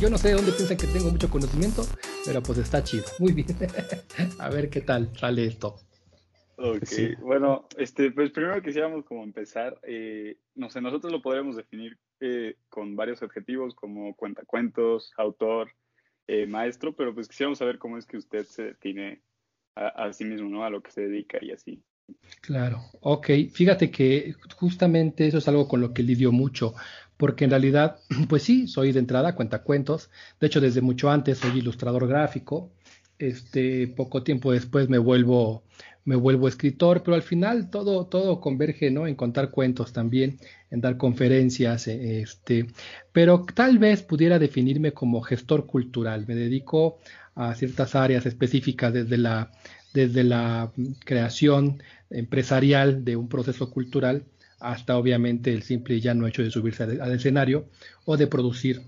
yo no sé de dónde piensan que tengo mucho conocimiento, pero pues está chido. Muy bien. a ver qué tal sale esto. Ok, bueno, este, pues primero quisiéramos como empezar, eh, no sé, nosotros lo podríamos definir eh, con varios objetivos como cuentacuentos, autor, eh, maestro, pero pues quisiéramos saber cómo es que usted se tiene a, sí mismo, ¿no? A lo que se dedica y así. Claro, ok, fíjate que justamente eso es algo con lo que lidio mucho, porque en realidad, pues sí, soy de entrada cuentacuentos, de hecho desde mucho antes soy ilustrador gráfico, este, poco tiempo después me vuelvo me vuelvo escritor, pero al final todo, todo converge, ¿no? En contar cuentos también, en dar conferencias, e, este, pero tal vez pudiera definirme como gestor cultural. Me dedico a ciertas áreas específicas desde la, desde la creación empresarial de un proceso cultural hasta obviamente el simple y llano hecho de subirse al escenario o de producir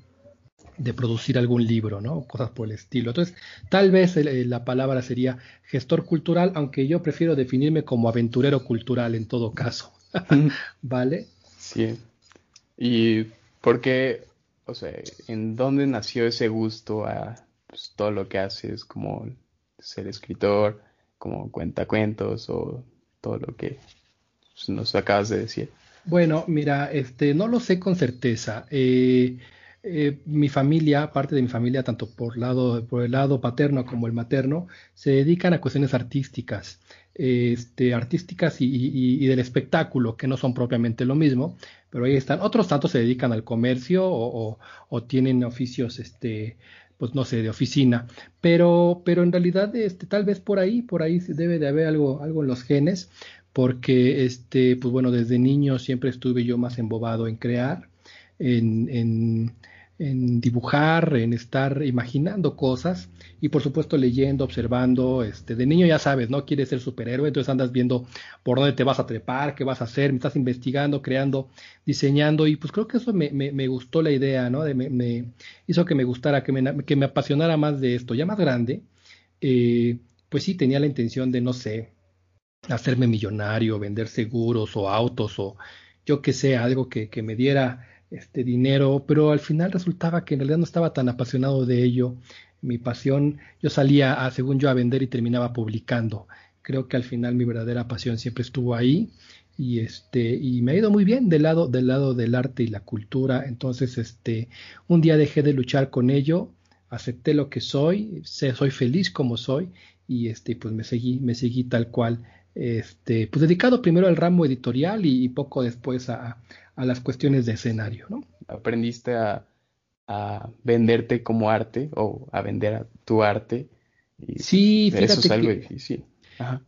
de producir algún libro, ¿no? Cosas por el estilo. Entonces, tal vez la palabra sería gestor cultural, aunque yo prefiero definirme como aventurero cultural en todo caso. ¿Vale? Sí. ¿Y por qué, o sea, en dónde nació ese gusto a pues, todo lo que haces, como ser escritor, como cuentacuentos o todo lo que nos acabas de decir? Bueno, mira, este, no lo sé con certeza. Eh, eh, mi familia, parte de mi familia, tanto por, lado, por el lado paterno como el materno, se dedican a cuestiones artísticas, este, artísticas y, del espectáculo, que no son propiamente lo mismo, pero ahí están. Otros tantos se dedican al comercio o, tienen oficios, este, pues no sé, de oficina, pero, pero en realidad, este, tal vez por ahí, por ahí debe de haber algo, algo en los genes, porque, este, pues bueno, desde niño siempre estuve yo más embobado en crear, en en dibujar, en estar imaginando cosas y por supuesto leyendo, observando, este, de niño ya sabes, ¿no? Quieres ser superhéroe, entonces andas viendo por dónde te vas a trepar, qué vas a hacer, me estás investigando, creando, diseñando y pues creo que eso me, me, gustó la idea, ¿no? De, me, hizo que me gustara, que me, que me apasionara más de esto. Ya más grande, eh, pues sí tenía la intención de, no sé, hacerme millonario, vender seguros o autos o yo que sé, algo que, que me diera este dinero, pero al final resultaba que en realidad no estaba tan apasionado de ello. Mi pasión, yo salía, según yo, a vender y terminaba publicando. Creo que al final mi verdadera pasión siempre estuvo ahí y este y me ha ido muy bien del lado del lado del arte y la cultura. Entonces, este, un día dejé de luchar con ello, acepté lo que soy, soy feliz como soy y este pues me seguí me seguí tal cual este pues dedicado primero al ramo editorial y poco después a, a las cuestiones de escenario, ¿no? Aprendiste a, venderte como arte o a vender a tu arte. Y sí, fíjate eso es algo difícil.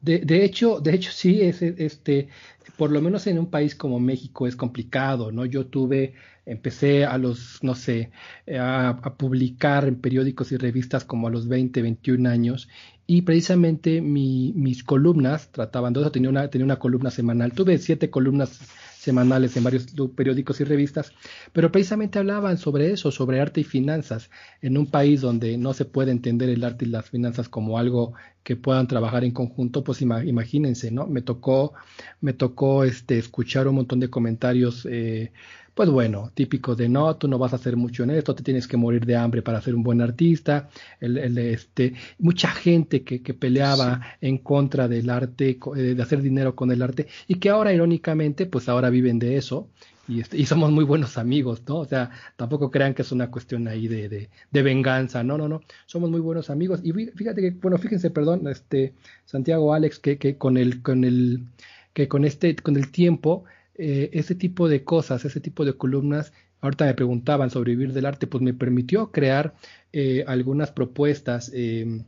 De, hecho, de hecho sí, es, este, por lo menos en un país como México es complicado, ¿no? Yo tuve, empecé a los, no sé, a, publicar en periódicos y revistas como a los 20, 21 años y precisamente mis columnas trataban de eso, tenía una, tenía una columna semanal, tuve siete columnas semanales en varios periódicos y revistas, pero precisamente hablaban sobre eso, sobre arte y finanzas, en un país donde no se puede entender el arte y las finanzas como algo que puedan trabajar en conjunto, pues imagínense, ¿no? Me tocó, me tocó este, escuchar un montón de comentarios eh, pues bueno, típico de no, tú no vas a hacer mucho en esto, te tienes que morir de hambre para ser un buen artista, el, este, mucha gente que, que peleaba en contra del arte, eh, de hacer dinero con el arte, y que ahora irónicamente, pues ahora viven de eso, y, este, y somos muy buenos amigos, ¿no? O sea, tampoco crean que es una cuestión ahí de, de, de, venganza, no, no, no, somos muy buenos amigos, y fíjate que, bueno, fíjense, perdón, este, Santiago, Alex, que, que con el, con el, que con este, con el tiempo, eh, ese tipo de cosas, ese tipo de columnas, ahorita me preguntaban sobre vivir del arte, pues me permitió crear eh, algunas propuestas, em,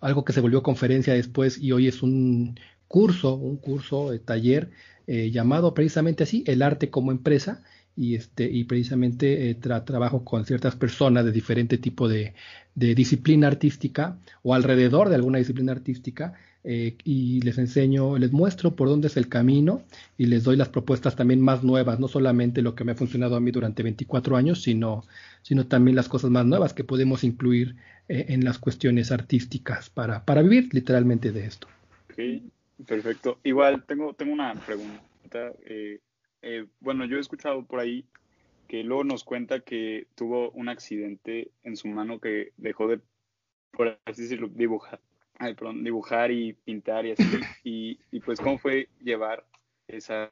algo que se volvió conferencia después y hoy es un curso, un curso, de taller eh, llamado precisamente así, el arte como empresa, y este y precisamente trabajo con ciertas personas de diferente tipo de, disciplina artística o alrededor de alguna disciplina artística eh, y les enseño, les muestro por dónde es el camino y les doy las propuestas también más nuevas, no solamente lo que me ha funcionado a mí durante 24 años, sino, sino también las cosas más nuevas que podemos incluir eh, en las cuestiones artísticas para, para vivir literalmente de esto. Perfecto. Igual tengo, tengo una pregunta. Eh, bueno, yo he escuchado por ahí que luego nos cuenta que tuvo un accidente en su mano que dejó de, por así decirlo, dibujar, dibujar y pintar y así, y, y pues cómo fue llevar esa,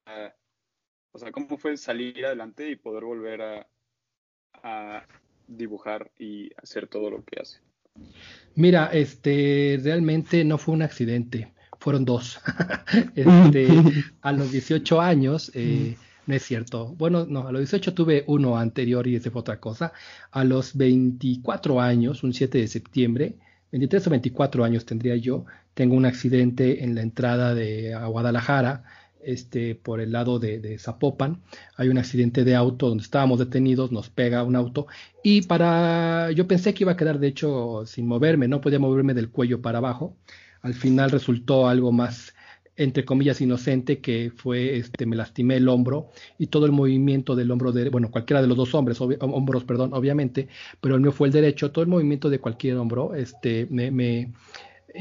o sea, cómo fue salir adelante y poder volver a, a dibujar y hacer todo lo que hace. Mira, este, realmente no fue un accidente, fueron dos. este, a los 18 años, eh, no es cierto. Bueno, no, a los 18 tuve uno anterior y ese fue otra cosa. A los 24 años, un 7 de septiembre, 23 o 24 años tendría yo, tengo un accidente en la entrada de Guadalajara este, por el lado de, Zapopan. Hay un accidente de auto donde estábamos detenidos, nos pega un auto y para, yo pensé que iba a quedar de hecho sin moverme, no podía moverme del cuello para abajo. Al final resultó algo más entre comillas inocente que fue este me lastimé el hombro y todo el movimiento del hombro de bueno cualquiera de los dos hombres hombros perdón obviamente pero el mío fue el derecho todo el movimiento de cualquier hombro este me, me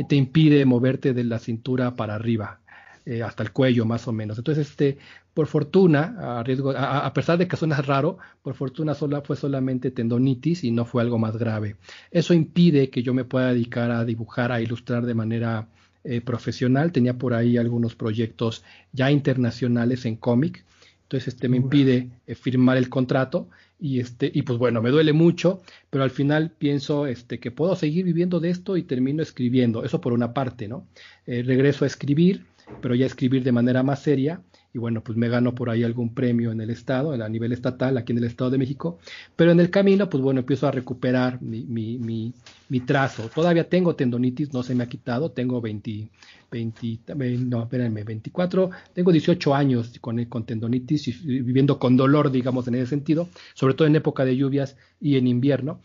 te impide moverte de la cintura para arriba eh, hasta el cuello más o menos. Entonces, este, por fortuna, a, a, pesar de que suena raro, por fortuna sola fue solamente tendonitis y no fue algo más grave. Eso impide que yo me pueda dedicar a dibujar, a ilustrar de manera eh, profesional. Tenía por ahí algunos proyectos ya internacionales en cómic. Entonces, este me impide eh, firmar el contrato y este y pues bueno me duele mucho pero al final pienso este que puedo seguir viviendo de esto y termino escribiendo eso por una parte no regreso a escribir pero ya escribir de manera más seria y bueno, pues me gano por ahí algún premio en el estado, a nivel estatal, aquí en el Estado de México, pero en el camino, pues bueno, empiezo a recuperar mi, mi, mi, mi trazo. Todavía tengo tendonitis, no se me ha quitado, tengo 20, 20 no, espérenme, 24, tengo 18 años con, con tendonitis y viviendo con dolor, digamos, en ese sentido, sobre todo en época de lluvias y en invierno,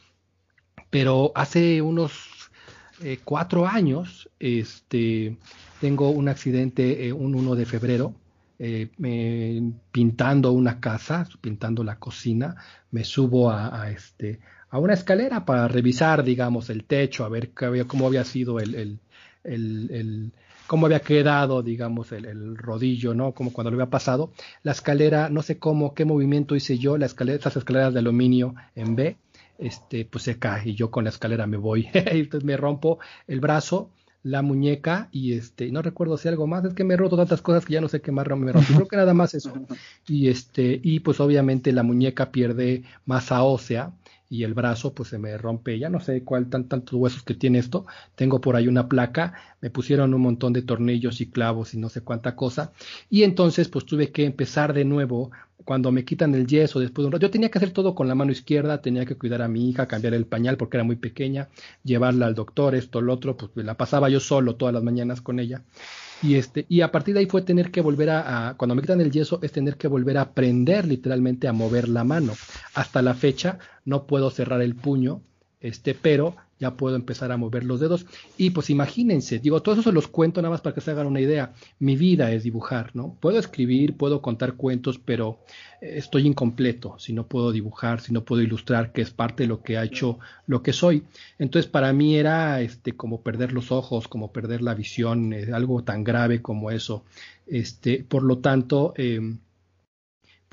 pero hace unos eh, cuatro años, este, tengo un accidente eh, un 1 de febrero, eh, pintando una casa, pintando la cocina, me subo a, este, a una escalera para revisar, digamos, el techo, a ver cómo había sido el, el, el, cómo había quedado, digamos, el, rodillo, ¿no? Como cuando lo había pasado. La escalera, no sé cómo, qué movimiento hice yo, la escalera, esas escaleras de aluminio en B, este, pues se cae y yo con la escalera me voy. Entonces me rompo el brazo la muñeca y este, no recuerdo si algo más, es que me he roto tantas cosas que ya no sé qué más me roto, creo que nada más eso. Y este, y pues obviamente la muñeca pierde masa ósea y el brazo pues se me rompe, ya no sé cuál tan tantos huesos que tiene esto, tengo por ahí una placa, me pusieron un montón de tornillos y clavos y no sé cuánta cosa, y entonces pues tuve que empezar de nuevo cuando me quitan el yeso después de un rato, yo tenía que hacer todo con la mano izquierda, tenía que cuidar a mi hija, cambiar el pañal porque era muy pequeña, llevarla al doctor, esto, lo otro, pues la pasaba yo solo todas las mañanas con ella. Y, este, y a partir de ahí fue tener que volver a, cuando me quitan el yeso, es tener que volver a aprender literalmente a mover la mano. Hasta la fecha no puedo cerrar el puño, este, pero ya puedo empezar a mover los dedos. Y pues imagínense, digo, todo eso se los cuento nada más para que se hagan una idea. Mi vida es dibujar, ¿no? Puedo escribir, puedo contar cuentos, pero eh, estoy incompleto si no puedo dibujar, si no puedo ilustrar, que es parte de lo que ha hecho lo que soy. Entonces, para mí era este como perder los ojos, como perder la visión, eh, algo tan grave como eso. Este, por lo tanto, eh,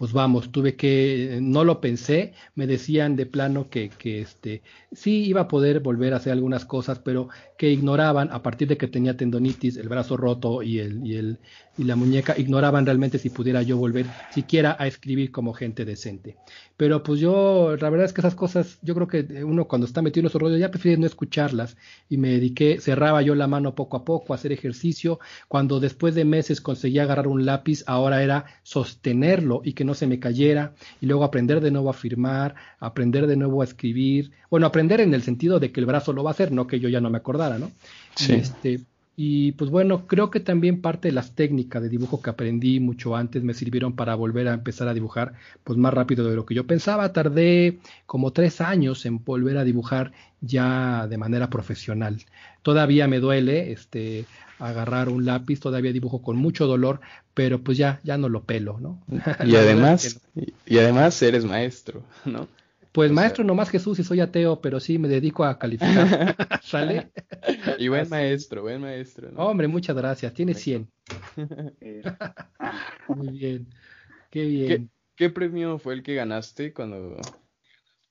pues vamos, tuve que, no lo pensé, me decían de plano que, que este, sí iba a poder volver a hacer algunas cosas, pero que ignoraban, a partir de que tenía tendonitis, el brazo roto y, el, y, el, y la muñeca, ignoraban realmente si pudiera yo volver siquiera a escribir como gente decente. Pero pues yo, la verdad es que esas cosas, yo creo que uno cuando está metido en esos rollos ya prefiere no escucharlas y me dediqué, cerraba yo la mano poco a poco a hacer ejercicio, cuando después de meses conseguí agarrar un lápiz, ahora era sostenerlo y que no se me cayera y luego aprender de nuevo a firmar, aprender de nuevo a escribir, bueno, aprender en el sentido de que el brazo lo va a hacer, no que yo ya no me acordara, ¿no? Sí. Este, y pues bueno, creo que también parte de las técnicas de dibujo que aprendí mucho antes me sirvieron para volver a empezar a dibujar pues más rápido de lo que yo pensaba. Tardé como tres años en volver a dibujar ya de manera profesional. Todavía me duele este agarrar un lápiz, todavía dibujo con mucho dolor, pero pues ya, ya no lo pelo, ¿no? Y además, y además eres maestro, ¿no? Pues maestro, no nomás Jesús y soy ateo, pero sí me dedico a calificar. ¿Sale? Y buen maestro, buen maestro. Hombre, muchas gracias. Tiene 100. Muy bien. Qué bien. ¿Qué premio fue el que ganaste cuando,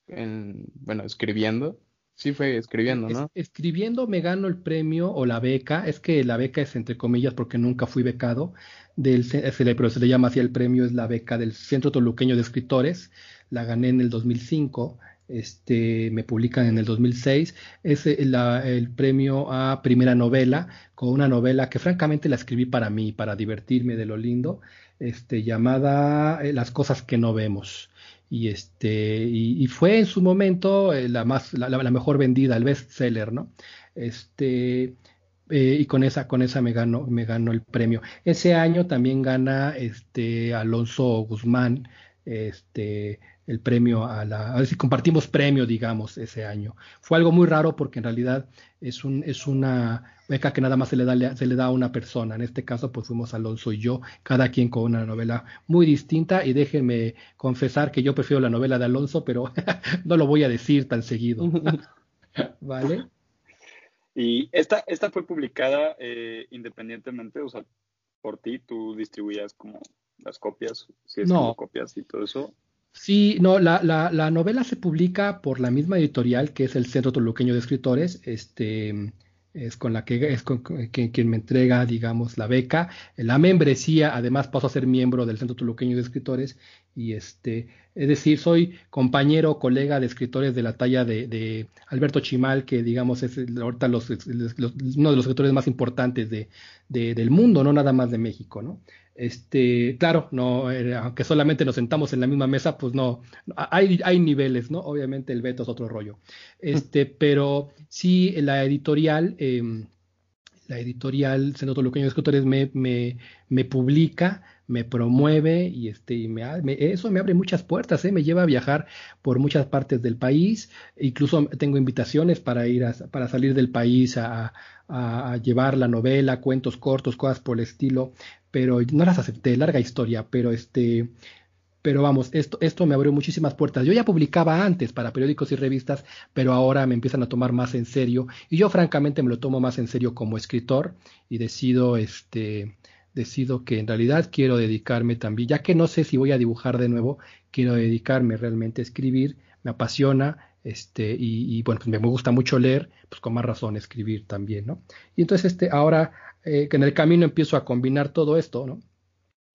en, bueno, escribiendo? Sí, fue escribiendo, ¿no? escribiendo me gano el premio o la beca. Es que la beca es entre comillas porque nunca fui becado. Del, pero se le llama así el premio, es la beca del Centro Toluqueño de Escritores. La gané en el 2005. Este, me publican en el 2006. Es el premio a primera novela, con una novela que francamente la escribí para mí, para divertirme de lo lindo, este, llamada eh, Las cosas que no vemos y este y, fue en su momento eh, la más la, mejor vendida el best seller no este eh, y con esa con esa me ganó me ganó el premio ese año también gana este Alonso Guzmán este el premio a la, a ver si compartimos premio, digamos, ese año. Fue algo muy raro porque en realidad es, un, es una beca que nada más se le, da, se le da a una persona. En este caso, pues fuimos Alonso y yo, cada quien con una novela muy distinta. Y déjenme confesar que yo prefiero la novela de Alonso, pero no lo voy a decir tan seguido. ¿Vale? Y esta, esta fue publicada eh, independientemente, o sea, por ti, tú distribuías como las copias, si es no. copias y todo eso. Sí, no, la, la, la, novela se publica por la misma editorial que es el Centro Toluqueño de Escritores, este es con la que es con, quien, me entrega, digamos, la beca, la membresía, además paso a ser miembro del Centro Toluqueño de Escritores y este, es decir, soy compañero, colega de escritores de la talla de, de Alberto Chimal, que digamos es ahorita los, uno de los escritores más importantes de, de, del mundo, no nada más de México, ¿no? Este, claro, no, eh, aunque solamente nos sentamos en la misma mesa, pues no, hay, hay niveles, ¿no? Obviamente el veto es otro rollo. Este, pero sí, la editorial, eh, la editorial Centro Toluqueño de Escritores me, me, me publica, me promueve y este, y me, eso me abre muchas puertas, ¿eh? me lleva a viajar por muchas partes del país, incluso tengo invitaciones para ir a, para salir del país a, a, llevar la novela, cuentos cortos, cosas por el estilo, pero no las acepté, larga historia, pero este, pero vamos, esto, esto me abrió muchísimas puertas. Yo ya publicaba antes para periódicos y revistas, pero ahora me empiezan a tomar más en serio y yo francamente me lo tomo más en serio como escritor y decido, este, decido que en realidad quiero dedicarme también, ya que no sé si voy a dibujar de nuevo, quiero dedicarme realmente a escribir, me apasiona, este, y, bueno, pues me gusta mucho leer, pues con más razón escribir también, ¿no? Y entonces, este, ahora eh, que en el camino empiezo a combinar todo esto, ¿no?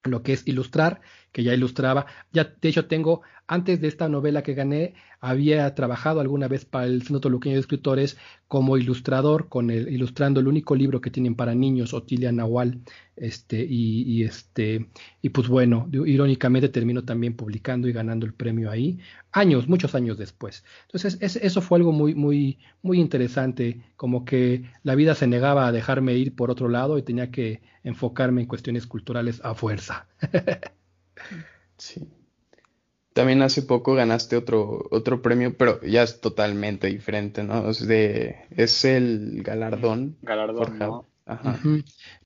Lo que es ilustrar, que ya ilustraba. Ya, de hecho, tengo, antes de esta novela que gané, había trabajado alguna vez para el Centro Toluqueño de Escritores como ilustrador, con el, ilustrando el único libro que tienen para niños, Otilia Nahual, este, y, este, y pues bueno, irónicamente termino también publicando y ganando el premio ahí, años, muchos años después. Entonces, eso fue algo muy, muy, muy interesante, como que la vida se negaba a dejarme ir por otro lado y tenía que enfocarme en cuestiones culturales a fuerza. Sí. También hace poco ganaste otro, otro premio, pero ya es totalmente diferente, ¿no? Es, de, es el galardón. Galardón. Ajá.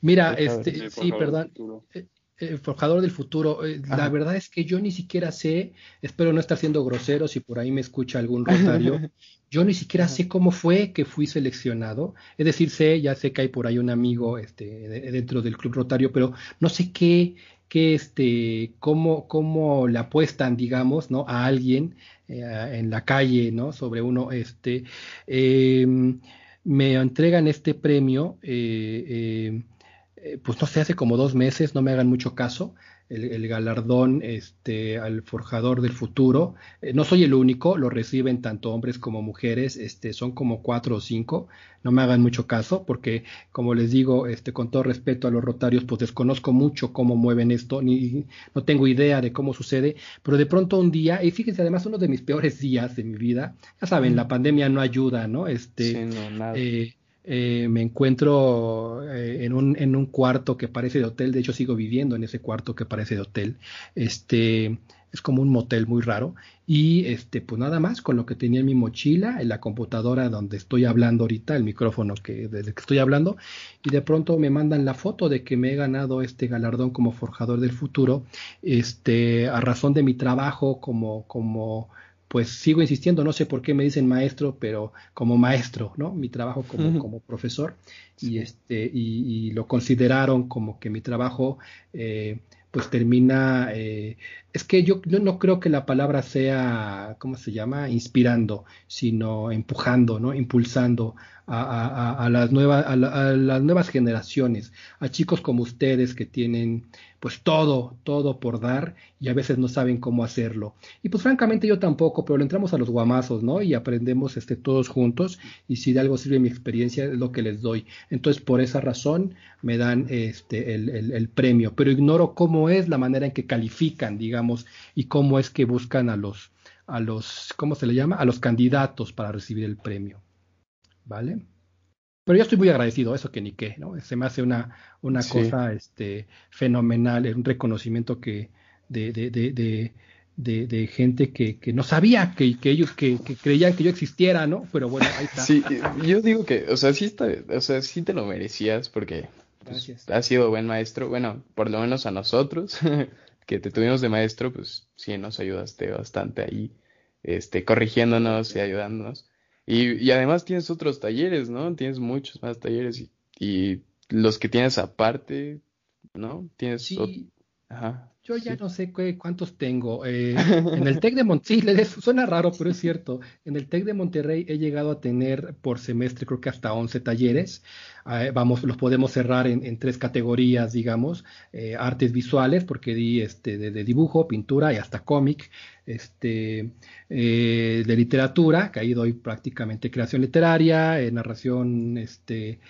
Mira, este, sí, perdón. Eh, eh, forjador del futuro. Eh, la verdad es que yo ni siquiera sé, espero no estar siendo grosero si por ahí me escucha algún rotario, yo ni siquiera sé cómo fue que fui seleccionado. Es decir, sé, ya sé que hay por ahí un amigo este, dentro del club rotario, pero no sé qué, que este, cómo, cómo le apuestan, digamos, ¿no? A alguien eh, en la calle, ¿no? Sobre uno, este, em, me entregan este premio, eh, em, eh, pues no sé, hace como dos meses, no me hagan mucho caso, el, galardón este, al forjador del futuro. Eh, no soy el único, lo reciben tanto hombres como mujeres, este, son como cuatro o cinco. No me hagan mucho caso, porque como les digo, este, con todo respeto a los rotarios, pues desconozco mucho cómo mueven esto, ni no tengo idea de cómo sucede, pero de pronto un día, y fíjense, además uno de mis peores días de mi vida, ya saben, la pandemia no ayuda, ¿no? Este, eh, eh, me encuentro eh, en, un, en un cuarto que parece de hotel, de hecho sigo viviendo en ese cuarto que parece de hotel, este es como un motel muy raro. Y este pues nada más con lo que tenía en mi mochila, en la computadora donde estoy hablando ahorita, el micrófono que desde que estoy hablando. Y de pronto me mandan la foto de que me he ganado este galardón como forjador del futuro, este a razón de mi trabajo como como pues sigo insistiendo, no sé por qué me dicen maestro, pero como maestro, ¿no? Mi trabajo como, como profesor. Y este y, lo consideraron como que mi trabajo eh, pues termina eh, es que yo, no creo que la palabra sea, ¿cómo se llama? Inspirando, sino empujando, ¿no? Impulsando a, las, nuevas, a, las nuevas generaciones, a chicos como ustedes que tienen pues todo, todo por dar y a veces no saben cómo hacerlo. Y pues francamente yo tampoco, pero le entramos a los guamazos, ¿no? Y aprendemos este, todos juntos y si de algo sirve mi experiencia es lo que les doy. Entonces por esa razón me dan este, el, el premio, pero ignoro cómo es la manera en que califican, digamos, y cómo es que buscan a los, a los, ¿cómo se le llama? A los candidatos para recibir el premio. ¿vale? Pero yo estoy muy agradecido, eso que ni qué, ¿no? Se me hace una, una cosa este, fenomenal, un reconocimiento que de, de, de, de, de gente que, que, no sabía que, que ellos que, creían que yo existiera, ¿no? Pero bueno, ahí está. Sí, yo digo que, o sea, sí, está, o sea, sí te lo merecías porque pues, has sido buen maestro, bueno, por lo menos a nosotros que te tuvimos de maestro, pues sí nos ayudaste bastante ahí, este, corrigiéndonos y ayudándonos. Y, además tienes otros talleres, ¿no? Tienes muchos más talleres y, los que tienes aparte, ¿no? Tienes... Sí. Ajá. Yo ya no sé cuántos tengo. Eh, en el TEC de Monterrey, suena raro, pero es cierto. En el TEC de Monterrey he llegado a tener por semestre creo que hasta 11 talleres. Eh, vamos, los podemos cerrar en, tres categorías, digamos. Eh, artes visuales, porque di este, de, dibujo, pintura y hasta cómic. Este, de literatura, que ahí doy prácticamente creación literaria, narración, este,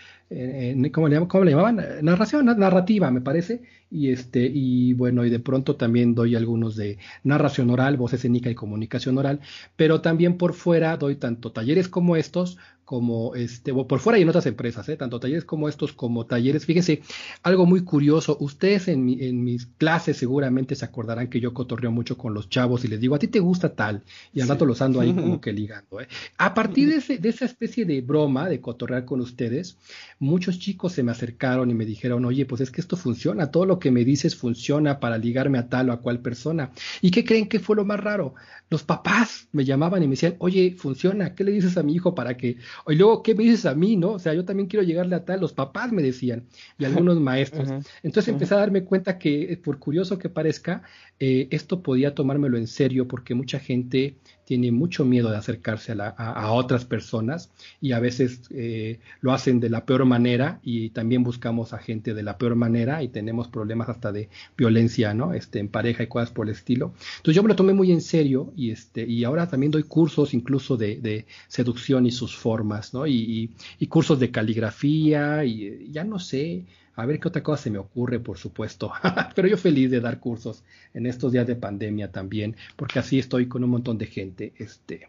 ¿cómo, le, ¿cómo, le, llamaban? Narración, narrativa, me parece. Y, este, y bueno, y de pronto también doy algunos de narración oral, voz escénica y comunicación oral, pero también por fuera doy tanto talleres como estos como este, por fuera y en otras empresas, ¿eh? tanto talleres como estos, como talleres. Fíjense, algo muy curioso, ustedes en, en, mis clases seguramente se acordarán que yo cotorreo mucho con los chavos y les digo, a ti te gusta tal, y al rato los ando ahí como que ligando. ¿eh? A partir de, ese, de esa especie de broma, de cotorrear con ustedes, muchos chicos se me acercaron y me dijeron, oye, pues es que esto funciona, todo lo que me dices funciona para ligarme a tal o a cual persona. ¿Y qué creen que fue lo más raro? Los papás me llamaban y me decían, oye, funciona, ¿qué le dices a mi hijo para que y luego, ¿qué me dices a mí, no? O sea, yo también quiero llegarle a tal, los papás me decían, y algunos maestros. Entonces empecé a darme cuenta que, por curioso que parezca, eh, esto podía tomármelo en serio porque mucha gente tiene mucho miedo de acercarse a, otras personas y a veces eh, lo hacen de la peor manera y también buscamos a gente de la peor manera y tenemos problemas hasta de violencia, ¿no? Este, en pareja y cosas por el estilo. Entonces yo me lo tomé muy en serio y, este, y ahora también doy cursos incluso de, seducción y sus formas, ¿no? Y, y cursos de caligrafía y ya no sé, a ver qué otra cosa se me ocurre, por supuesto. Pero yo feliz de dar cursos en estos días de pandemia también, porque así estoy con un montón de gente, este,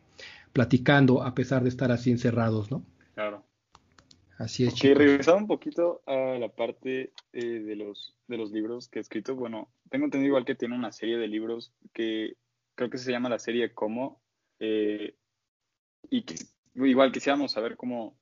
platicando a pesar de estar así encerrados, ¿no? Claro. Así es. Que regresando un poquito a la parte eh, de los de los libros que he escrito, bueno, tengo entendido igual que tiene una serie de libros que creo que se llama la serie Cómo, eh, y que igual quisiéramos saber cómo,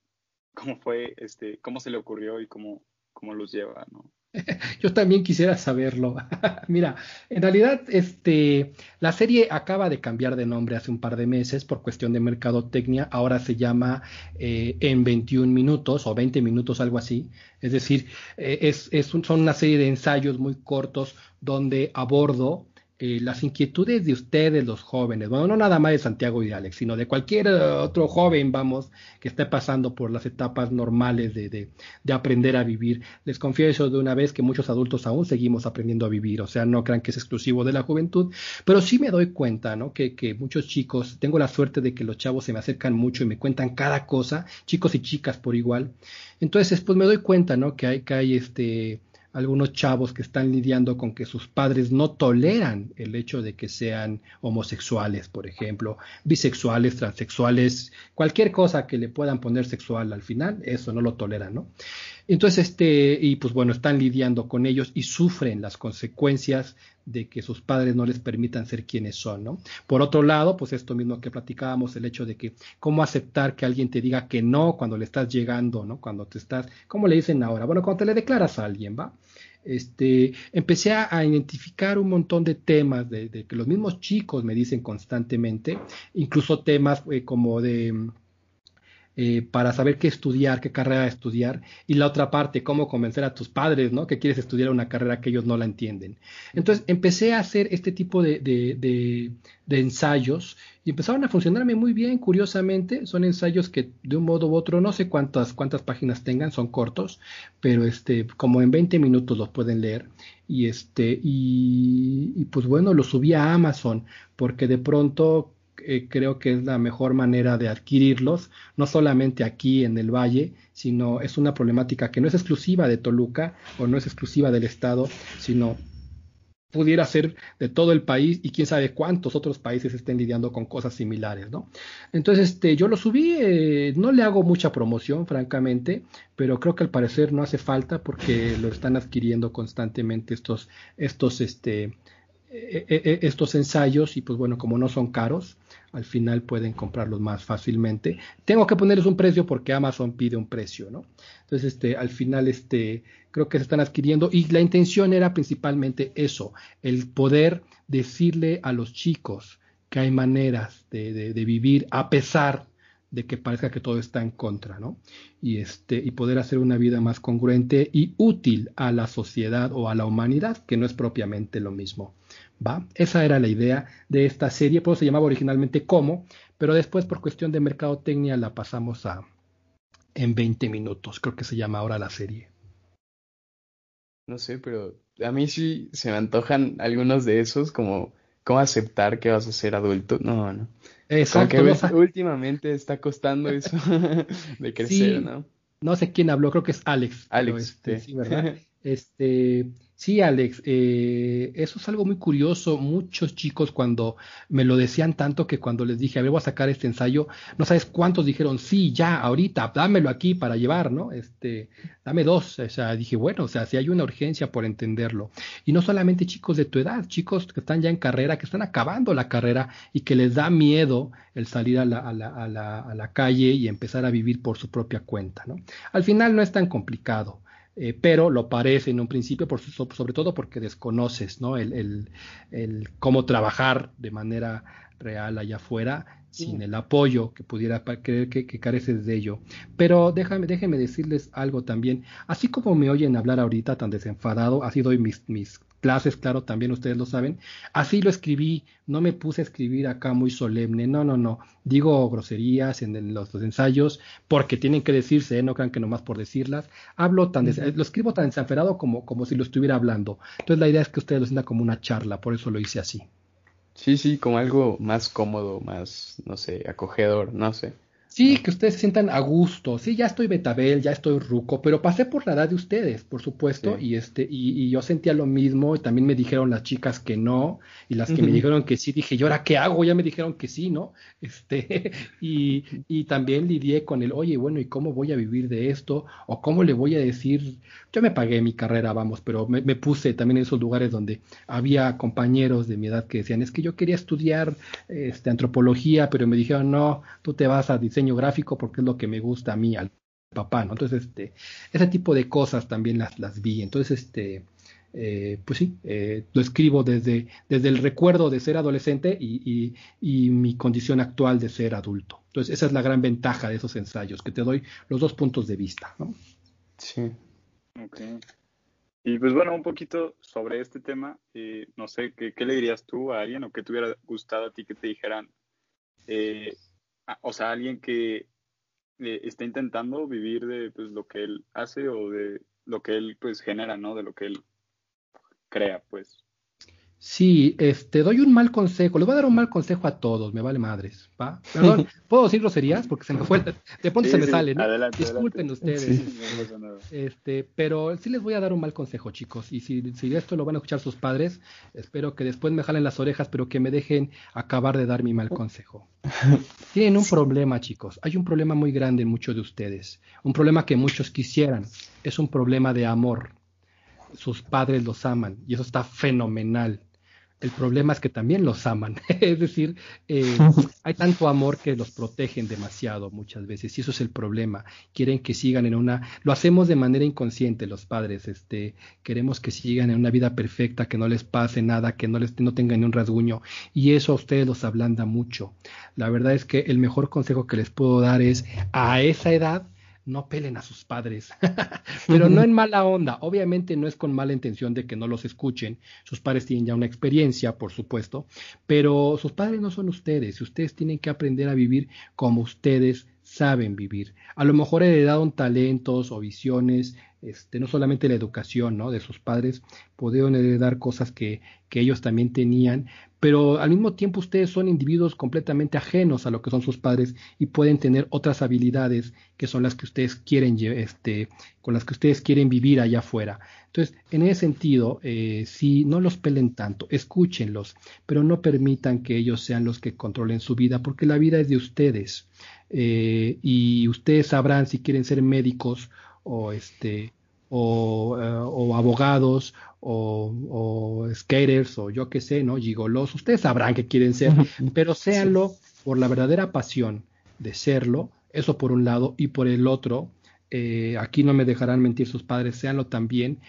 cómo fue, este, cómo se le ocurrió y cómo, cómo los lleva. Yo también quisiera saberlo. Mira, en realidad, este, la serie acaba de cambiar de nombre hace un par de meses por cuestión de mercadotecnia. Ahora se llama eh, En 21 minutos o 20 minutos, algo así. Es decir, eh, es, es son una serie de ensayos muy cortos donde abordo eh, las inquietudes de ustedes, los jóvenes, bueno, no nada más de Santiago y Alex, sino de cualquier eh, otro joven, vamos, que esté pasando por las etapas normales de, de, de, aprender a vivir. Les confieso de una vez que muchos adultos aún seguimos aprendiendo a vivir, o sea, no crean que es exclusivo de la juventud, pero sí me doy cuenta, ¿no? Que, que muchos chicos, tengo la suerte de que los chavos se me acercan mucho y me cuentan cada cosa, chicos y chicas por igual. Entonces, pues me doy cuenta, ¿no? Que hay, que hay este algunos chavos que están lidiando con que sus padres no toleran el hecho de que sean homosexuales, por ejemplo, bisexuales, transexuales, cualquier cosa que le puedan poner sexual al final, eso no lo toleran, ¿no? Entonces, este, y pues bueno, están lidiando con ellos y sufren las consecuencias de que sus padres no les permitan ser quienes son, ¿no? Por otro lado, pues esto mismo que platicábamos, el hecho de que cómo aceptar que alguien te diga que no cuando le estás llegando, ¿no? Cuando te estás, ¿cómo le dicen ahora? Bueno, cuando te le declaras a alguien, ¿va? Este, empecé a, identificar un montón de temas de, que los mismos chicos me dicen constantemente, incluso temas eh, como de eh, para saber qué estudiar, qué carrera estudiar, y la otra parte, cómo convencer a tus padres, ¿no? Que quieres estudiar una carrera que ellos no la entienden. Entonces empecé a hacer este tipo de, de, ensayos y empezaron a funcionarme muy bien, curiosamente. Son ensayos que de un modo u otro, no sé cuántas, cuántas páginas tengan, son cortos, pero este, como en 20 minutos los pueden leer. Y este, y, y pues bueno, los subí a Amazon, porque de pronto eh, creo que es la mejor manera de adquirirlos, no solamente aquí en el valle, sino es una problemática que no es exclusiva de Toluca o no es exclusiva del estado, sino pudiera ser de todo el país y quién sabe cuántos otros países estén lidiando con cosas similares, ¿no? Entonces, este, yo lo subí, eh, no le hago mucha promoción, francamente, pero creo que al parecer no hace falta porque lo están adquiriendo constantemente estos, estos, este, eh, estos ensayos y pues bueno, como no son caros, al final pueden comprarlos más fácilmente. Tengo que ponerles un precio porque Amazon pide un precio, ¿no? Entonces, este, al final, este, creo que se están adquiriendo y la intención era principalmente eso, el poder decirle a los chicos que hay maneras de, vivir a pesar de que parezca que todo está en contra, ¿no? Y este y poder hacer una vida más congruente y útil a la sociedad o a la humanidad, que no es propiamente lo mismo. ¿Va? Esa era la idea de esta serie, pues se llamaba originalmente Como, pero después por cuestión de mercadotecnia la pasamos a en 20 minutos, creo que se llama ahora la serie. No sé, pero a mí sí se me antojan algunos de esos, como cómo aceptar que vas a ser adulto. No, no. Exacto. que últimamente está costando eso de crecer, ¿no? No sé quién habló, creo que es Alex. Alex, este, sí, ¿verdad? Este, sí, Alex, eh, eso es algo muy curioso. Muchos chicos cuando me lo decían tanto que cuando les dije, a ver, voy a sacar este ensayo, no sabes cuántos dijeron, sí, ya, ahorita, dámelo aquí para llevar, ¿no? Este, dame dos. O sea, dije, bueno, o sea, si hay una urgencia por entenderlo. Y no solamente chicos de tu edad, chicos que están ya en carrera, que están acabando la carrera y que les da miedo el salir a la, a la, a la, a la calle y empezar a vivir por su propia cuenta, ¿no? Al final no es tan complicado. Eh, pero lo parece en un principio, por, sobre todo porque desconoces ¿no? el, el, cómo trabajar de manera real allá afuera sin el apoyo que pudiera creer que, careces de ello. Pero déjame, déjenme decirles algo también. Así como me oyen hablar ahorita tan desenfadado, así doy mis, mis clases, claro, también ustedes lo saben. Así lo escribí, no me puse a escribir acá muy solemne, no, no, no. Digo groserías en los, ensayos porque tienen que decirse, ¿eh? no crean que nomás por decirlas. Hablo tan, lo escribo tan desenfadado como, como si lo estuviera hablando. Entonces la idea es que ustedes lo sientan como una charla, por eso lo hice así. Sí, sí, como algo más cómodo, más, no sé, acogedor, no sé. Sí, que ustedes se sientan a gusto. Sí, ya estoy betabel, ya estoy ruco, pero pasé por la edad de ustedes, por supuesto, y este, y, yo sentía lo mismo, y también me dijeron las chicas que no, y las que me dijeron que sí, dije, ¿y ahora qué hago? Ya me dijeron que sí, ¿no? Este, y, y también lidié con el, oye, bueno, ¿y cómo voy a vivir de esto? ¿O cómo le voy a decir? Yo me pagué mi carrera, vamos, pero me, me puse también en esos lugares donde había compañeros de mi edad que decían, es que yo quería estudiar este, antropología, pero me dijeron, no, tú te vas a gráfico porque es lo que me gusta a mí, al papá, ¿no? Entonces, este, ese tipo de cosas también las, las vi. Entonces, este, eh, pues sí, eh, lo escribo desde, desde el recuerdo de ser adolescente y, y, mi condición actual de ser adulto. Entonces, esa es la gran ventaja de esos ensayos, que te doy los dos puntos de vista, ¿no? Sí. Ok. Y pues bueno, un poquito sobre este tema, eh, no sé, ¿qué, ¿qué, le dirías tú a alguien o que te hubiera gustado a ti que te dijeran, eh, o sea, alguien que eh, está intentando vivir de pues, lo que él hace o de lo que él pues genera, ¿no? De lo que él crea, pues. Sí, este, doy un mal consejo, le voy a dar un mal consejo a todos, me vale madres, ¿va? Perdón, ¿puedo decir groserías? Porque se me fue, de pronto se me sale, ¿no? Disculpen ustedes. este, pero sí les voy a dar un mal consejo, chicos, y si, si esto lo van a escuchar sus padres, espero que después me jalen las orejas, pero que me dejen acabar de dar mi mal consejo. Tienen un problema, chicos, hay un problema muy grande en muchos de ustedes, un problema que muchos quisieran, es un problema de amor. Sus padres los aman y eso está fenomenal El problema es que también los aman. es decir, eh, hay tanto amor que los protegen demasiado muchas veces. Y eso es el problema. Quieren que sigan en una... Lo hacemos de manera inconsciente los padres. Este, queremos que sigan en una vida perfecta, que no les pase nada, que no, les, no tengan ni un rasguño. Y eso a ustedes los ablanda mucho. La verdad es que el mejor consejo que les puedo dar es a esa edad no pelen a sus padres, pero no en mala onda, obviamente no es con mala intención de que no los escuchen, sus padres tienen ya una experiencia, por supuesto, pero sus padres no son ustedes, y ustedes tienen que aprender a vivir como ustedes saben vivir. A lo mejor heredaron talentos o visiones, este, no solamente la educación ¿no? de sus padres, pudieron heredar cosas que, que ellos también tenían, pero al mismo tiempo ustedes son individuos completamente ajenos a lo que son sus padres y pueden tener otras habilidades que son las que ustedes quieren, este, con las que ustedes quieren vivir allá afuera. Entonces, en ese sentido, eh, si no los pelen tanto, escúchenlos, pero no permitan que ellos sean los que controlen su vida, porque la vida es de ustedes. Eh, y ustedes sabrán si quieren ser médicos o este o, eh, o abogados o, o, skaters o yo qué sé, ¿no? Gigolos, ustedes sabrán qué quieren ser, pero séanlo por la verdadera pasión de serlo, eso por un lado, y por el otro, eh, aquí no me dejarán mentir sus padres, séanlo también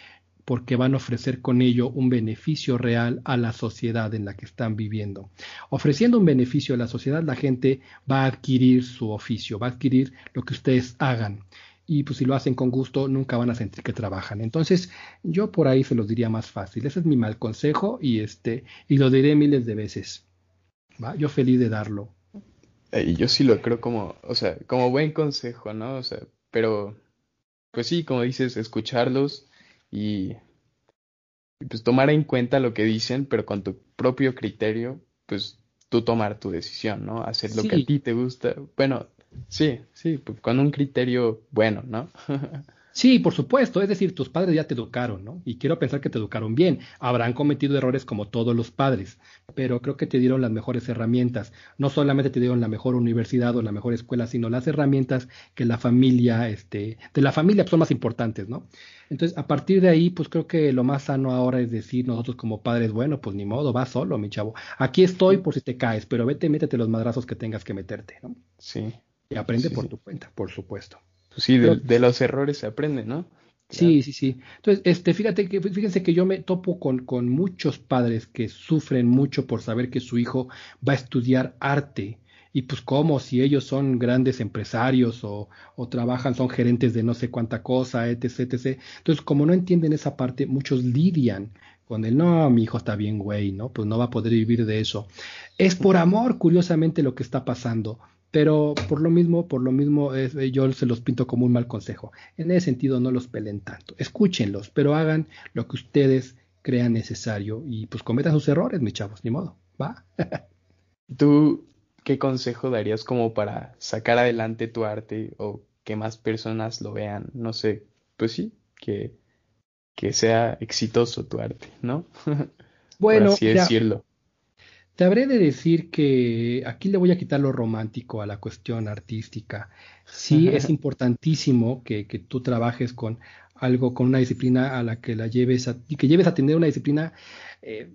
porque van a ofrecer con ello un beneficio real a la sociedad en la que están viviendo. Ofreciendo un beneficio a la sociedad, la gente va a adquirir su oficio, va a adquirir lo que ustedes hagan y pues si lo hacen con gusto nunca van a sentir que trabajan. Entonces yo por ahí se los diría más fácil. Ese es mi mal consejo y este y lo diré miles de veces. ¿va? Yo feliz de darlo. Y yo sí lo creo como, o sea, como buen consejo, ¿no? O sea, pero pues sí, como dices, escucharlos y, pues tomar en cuenta lo que dicen, pero con tu propio criterio, pues tú tomar tu decisión, ¿no? Hacer lo que a ti te gusta. Bueno, Sí, sí, pues, con un criterio bueno, ¿no? Sí, por supuesto, es decir, tus padres ya te educaron, ¿no? Y quiero pensar que te educaron bien. Habrán cometido errores como todos los padres, pero creo que te dieron las mejores herramientas. No solamente te dieron la mejor universidad o la mejor escuela, sino las herramientas que la familia, este, de la familia pues, son más importantes, ¿no? Entonces, a partir de ahí, pues creo que lo más sano ahora es decir nosotros como padres, bueno, pues ni modo, va solo, mi chavo. Aquí estoy por si te caes, pero vete, métete los madrazos que tengas que meterte, ¿no? Sí, y aprende por tu cuenta, por supuesto. Pues sí, de, los errores se aprende, ¿no? Sí, sí, sí. Entonces, este, fíjate que, fíjense que yo me topo con, con muchos padres que sufren mucho por saber que su hijo va a estudiar arte. Y pues como si ellos son grandes empresarios o, o, trabajan, son gerentes de no sé cuánta cosa, etc, etc. Entonces, como no entienden esa parte, muchos lidian con el, no, mi hijo está bien, güey, ¿no? Pues no va a poder vivir de eso. Es por amor, curiosamente, lo que está pasando pero por lo mismo, por lo mismo es, eh, yo se los pinto como un mal consejo. En ese sentido no los pelen tanto, escúchenlos, pero hagan lo que ustedes crean necesario y pues cometan sus errores, mis chavos, ni modo, va. ¿Tú qué consejo darías como para sacar adelante tu arte o que más personas lo vean? No sé, pues sí, que, que sea exitoso tu arte, ¿no? Bueno, Por así decirlo. Te habré de decir que aquí le voy a quitar lo romántico a la cuestión artística. Sí es importantísimo que, que, tú trabajes con algo, con una disciplina a la que la lleves a, y que lleves a tener una disciplina eh,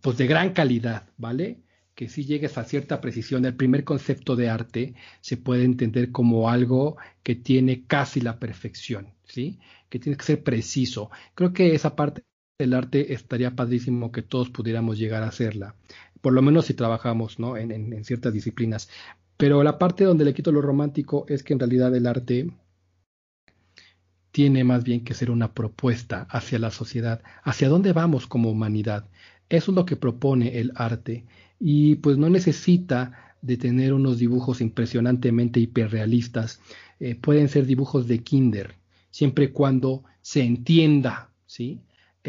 pues de gran calidad, ¿vale? Que si llegues a cierta precisión. El primer concepto de arte se puede entender como algo que tiene casi la perfección, ¿sí? Que tiene que ser preciso. Creo que esa parte el arte estaría padrísimo que todos pudiéramos llegar a hacerla, por lo menos si trabajamos ¿no? en, ciertas disciplinas. Pero la parte donde le quito lo romántico es que en realidad el arte tiene más bien que ser una propuesta hacia la sociedad, hacia dónde vamos como humanidad. Eso es lo que propone el arte y pues no necesita de tener unos dibujos impresionantemente hiperrealistas. Eh, pueden ser dibujos de kinder, siempre y cuando se entienda, ¿sí?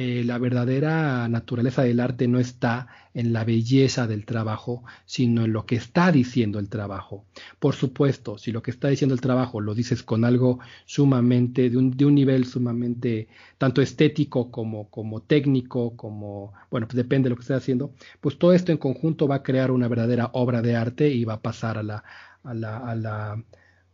Eh, la verdadera naturaleza del arte no está en la belleza del trabajo, sino en lo que está diciendo el trabajo. Por supuesto, si lo que está diciendo el trabajo lo dices con algo sumamente, de un, de un nivel sumamente tanto estético como, como técnico, como, bueno, pues depende de lo que estés haciendo, pues todo esto en conjunto va a crear una verdadera obra de arte y va a pasar a la, a la, a la,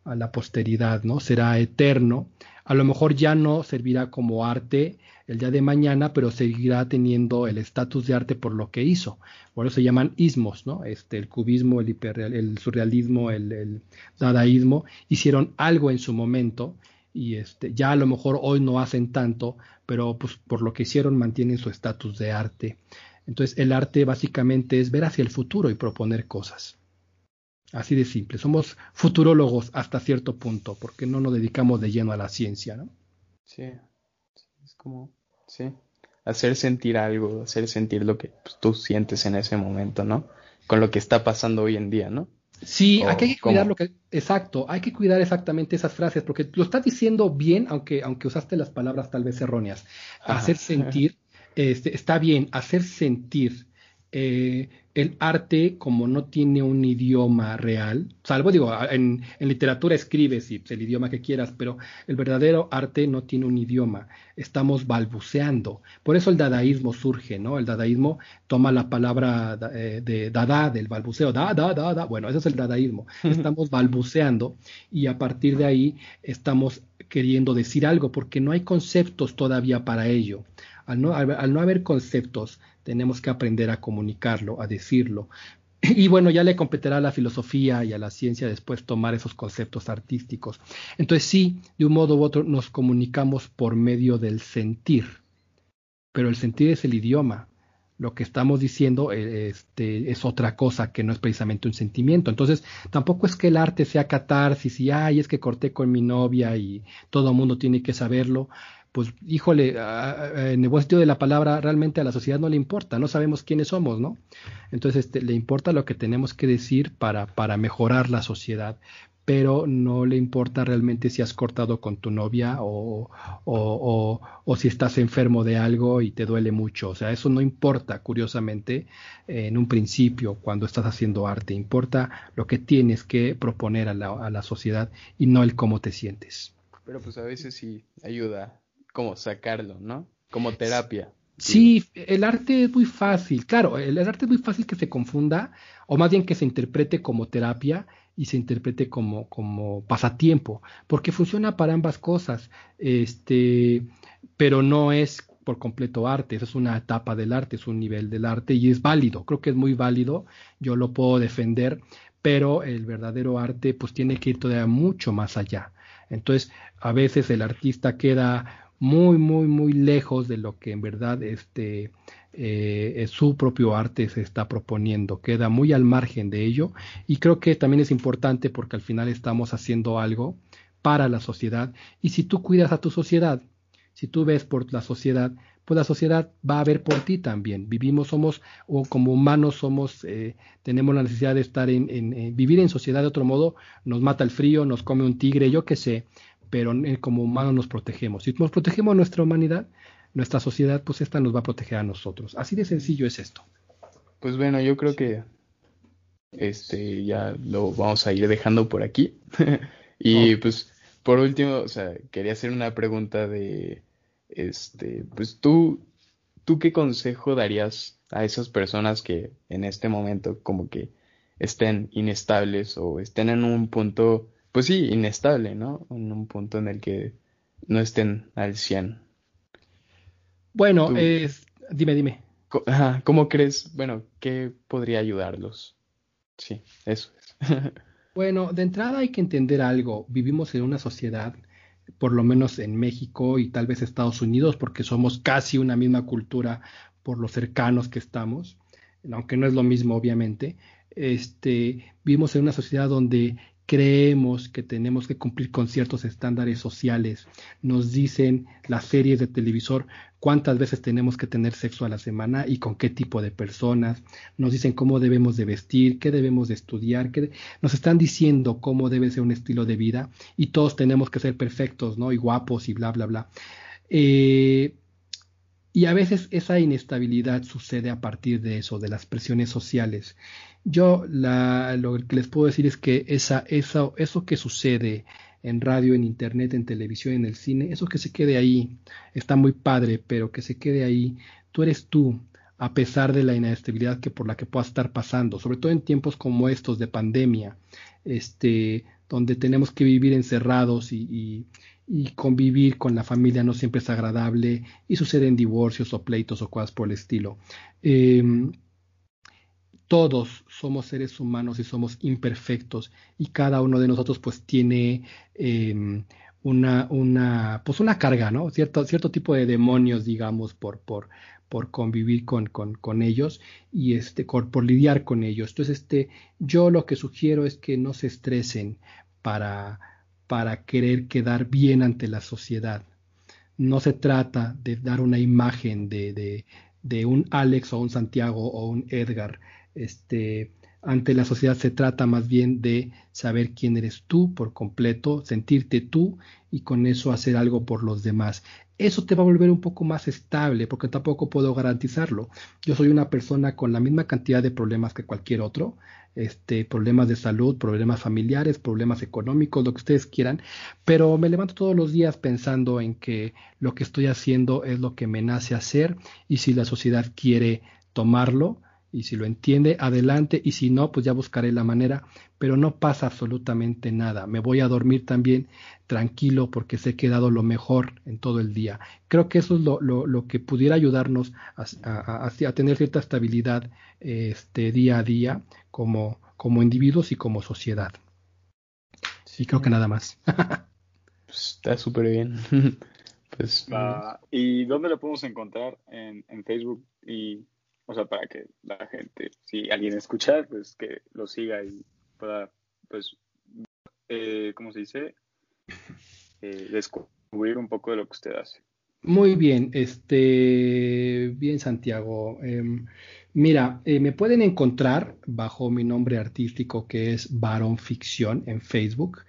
a la posteridad, ¿no? Será eterno a lo mejor ya no servirá como arte el día de mañana, pero seguirá teniendo el estatus de arte por lo que hizo. Por eso se llaman ismos, ¿no? Este, el cubismo, el, el surrealismo, el, el, dadaísmo, hicieron algo en su momento y este, ya a lo mejor hoy no hacen tanto, pero pues por lo que hicieron mantienen su estatus de arte. Entonces el arte básicamente es ver hacia el futuro y proponer cosas. Así de simple. Somos futurólogos hasta cierto punto, porque no nos dedicamos de lleno a la ciencia, ¿no? Sí, es como, sí, hacer sentir algo, hacer sentir lo que pues, tú sientes en ese momento, ¿no? Con lo que está pasando hoy en día, ¿no? Sí, hay que cuidar lo que, exacto, hay que cuidar exactamente esas frases, porque lo estás diciendo bien, aunque, aunque usaste las palabras tal vez erróneas. Hacer sentir, este, está bien, hacer sentir eh, el arte como no tiene un idioma real, salvo digo, en, literatura escribes y el idioma que quieras, pero el verdadero arte no tiene un idioma, estamos balbuceando. Por eso el dadaísmo surge, ¿no? El dadaísmo toma la palabra eh, de dada, del balbuceo, da, da, da, da, bueno, eso es el dadaísmo, estamos balbuceando y a partir de ahí estamos queriendo decir algo porque no hay conceptos todavía para ello. Al no, al no haber conceptos, tenemos que aprender a comunicarlo, a decirlo. Y bueno, ya le competirá a la filosofía y a la ciencia después tomar esos conceptos artísticos. Entonces sí, de un modo u otro nos comunicamos por medio del sentir, pero el sentir es el idioma. Lo que estamos diciendo eh, este, es otra cosa que no es precisamente un sentimiento. Entonces, tampoco es que el arte sea catarsis y, ay, es que corté con mi novia y todo el mundo tiene que saberlo pues híjole, en el buen sentido de la palabra, realmente a la sociedad no le importa, no sabemos quiénes somos, ¿no? Entonces este, le importa lo que tenemos que decir para, para mejorar la sociedad, pero no le importa realmente si has cortado con tu novia o, o, o, si estás enfermo de algo y te duele mucho. O sea, eso no importa, curiosamente, en un principio cuando estás haciendo arte. Importa lo que tienes que proponer a la, a la sociedad y no el cómo te sientes. Pero pues a veces sí ayuda como sacarlo, ¿no? Como terapia. Sí, el arte es muy fácil, claro, el, arte es muy fácil que se confunda, o más bien que se interprete como terapia y se interprete como, como pasatiempo, porque funciona para ambas cosas, este, pero no es por completo arte, eso es una etapa del arte, es un nivel del arte y es válido, creo que es muy válido, yo lo puedo defender, pero el verdadero arte pues tiene que ir todavía mucho más allá. Entonces, a veces el artista queda muy, muy, muy lejos de lo que en verdad este, eh, su propio arte se está proponiendo, queda muy al margen de ello. Y creo que también es importante porque al final estamos haciendo algo para la sociedad. Y si tú cuidas a tu sociedad, si tú ves por la sociedad, pues la sociedad va a ver por ti también. Vivimos, somos, o como humanos somos, eh, tenemos la necesidad de estar en, en, vivir en sociedad de otro modo, nos mata el frío, nos come un tigre, yo qué sé, pero eh, como humanos nos protegemos. Si nos protegemos a nuestra humanidad, nuestra sociedad, pues esta nos va a proteger a nosotros. Así de sencillo es esto. Pues bueno, yo creo que este ya lo vamos a ir dejando por aquí. y pues por último, o sea, quería hacer una pregunta de este, pues tú tú qué consejo darías a esas personas que en este momento como que estén inestables o estén en un punto pues sí, inestable, ¿no? En un punto en el que no estén al 100. Bueno, dime, dime. ¿Cómo crees, bueno, qué podría ayudarlos? Sí, eso es. bueno, de entrada hay que entender algo. Vivimos en una sociedad, por lo menos en México y tal vez Estados Unidos, porque somos casi una misma cultura por lo cercanos que estamos, aunque no es lo mismo, obviamente. Este, vivimos en una sociedad donde creemos que tenemos que cumplir con ciertos estándares sociales. Nos dicen las series de televisor cuántas veces tenemos que tener sexo a la semana y con qué tipo de personas. Nos dicen cómo debemos de vestir, qué debemos de estudiar, nos están diciendo cómo debe ser un estilo de vida y todos tenemos que ser perfectos, ¿no? Y guapos y bla, bla, bla. Eh, y a veces esa inestabilidad sucede a partir de eso, de las presiones sociales. Yo la, lo que les puedo decir es que esa, esa, eso que sucede en radio, en internet, en televisión, en el cine, eso que se quede ahí, está muy padre, pero que se quede ahí, tú eres tú, a pesar de la inestabilidad que por la que puedas estar pasando, sobre todo en tiempos como estos de pandemia, este, donde tenemos que vivir encerrados y, y convivir con la familia no siempre es agradable y suceden divorcios o pleitos o cosas por el estilo. Em, todos somos seres humanos y somos imperfectos y cada uno de nosotros pues tiene em, una, una, pues una carga, ¿no? Cierto, cierto tipo de demonios, digamos, por, por, por convivir con, con, con ellos y este, por, lidiar con ellos. Entonces, este, yo lo que sugiero es que no se estresen para, para querer quedar bien ante la sociedad. No se trata de dar una imagen de, de, de un Alex o un Santiago o un Edgar este, ante la sociedad se trata más bien de saber quién eres tú por completo, sentirte tú y con eso hacer algo por los demás. Eso te va a volver un poco más estable porque tampoco puedo garantizarlo. Yo soy una persona con la misma cantidad de problemas que cualquier otro, este, problemas de salud, problemas familiares, problemas económicos, lo que ustedes quieran, pero me levanto todos los días pensando en que lo que estoy haciendo es lo que me nace hacer y si la sociedad quiere tomarlo, y si lo entiende, adelante, y si no, pues ya buscaré la manera, pero no pasa absolutamente nada. Me voy a dormir también tranquilo porque sé que he dado lo mejor en todo el día. Creo que eso es lo, lo, que pudiera ayudarnos a, a, tener cierta estabilidad este, día a día como, como individuos y como sociedad. Sí, creo que nada más. Pues, está súper bien. pues, ¿Y dónde lo podemos encontrar? En, en Facebook y o sea, para que la gente, si alguien escucha, pues que lo siga y pueda, pues, eh, ¿cómo se dice? Eh, descubrir un poco de lo que usted hace. Muy bien, este, bien Santiago. Em, mira, eh, me pueden encontrar bajo mi nombre artístico que es Barón Ficción en Facebook.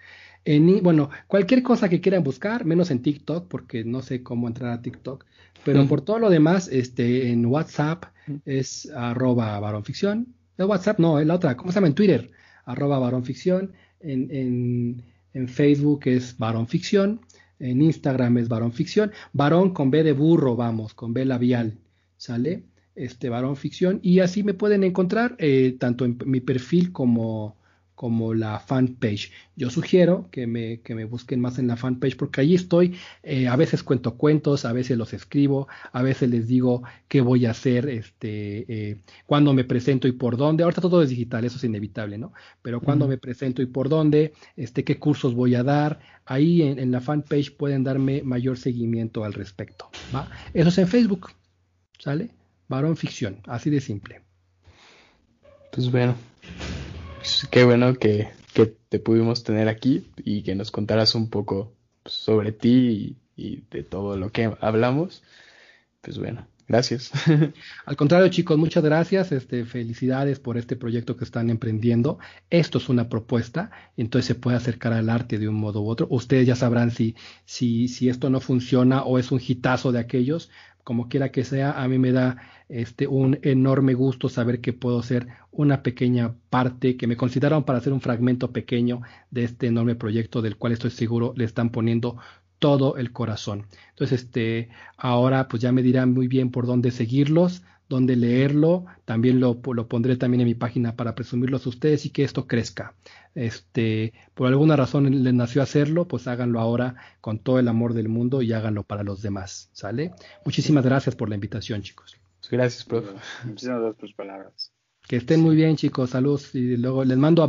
En, bueno, cualquier cosa que quieran buscar, menos en TikTok, porque no sé cómo entrar a TikTok, pero por todo lo demás, este, en WhatsApp es arroba varonficción. En WhatsApp no, es la otra, ¿cómo se llama? En Twitter, arroba varonficción. En, en, en Facebook es varonficción. En Instagram es varonficción. Varón con B de burro, vamos, con B labial, ¿sale? Este varón ficción. Y así me pueden encontrar, eh, tanto en mi perfil como como la fanpage. Yo sugiero que me, que me busquen más en la fanpage porque allí estoy, eh, a veces cuento cuentos, a veces los escribo, a veces les digo qué voy a hacer, este, eh, cuándo me presento y por dónde. Ahorita todo es digital, eso es inevitable, ¿no? Pero cuándo me presento y por dónde, este, qué cursos voy a dar. Ahí en, en la fanpage pueden darme mayor seguimiento al respecto. ¿va? Eso es en Facebook, ¿sale? Varón Ficción, así de simple. Pues bueno, pues, qué bueno que, te pudimos tener aquí y que nos contaras un poco sobre ti y, de todo lo que hablamos. Pues bueno, gracias. Al contrario, chicos, muchas gracias. Este, felicidades por este proyecto que están emprendiendo. Esto es una propuesta, entonces se puede acercar al arte de un modo u otro. Ustedes ya sabrán si, si, si esto no funciona o es un hitazo de aquellos como quiera que sea, a mí me da este, un enorme gusto saber que puedo ser una pequeña parte, que me consideraron para hacer un fragmento pequeño de este enorme proyecto del cual estoy seguro le están poniendo todo el corazón. Entonces, este, ahora pues ya me dirán muy bien por dónde seguirlos, dónde leerlo, también lo, lo, pondré también en mi página para presumirlos a ustedes y que esto crezca. Este, por alguna razón les nació hacerlo, pues háganlo ahora con todo el amor del mundo y háganlo para los demás, ¿sale? Muchísimas gracias por la invitación, chicos. Gracias, profe. Muchísimas gracias por sus palabras. Que estén muy bien, chicos. Saludos y luego les mando a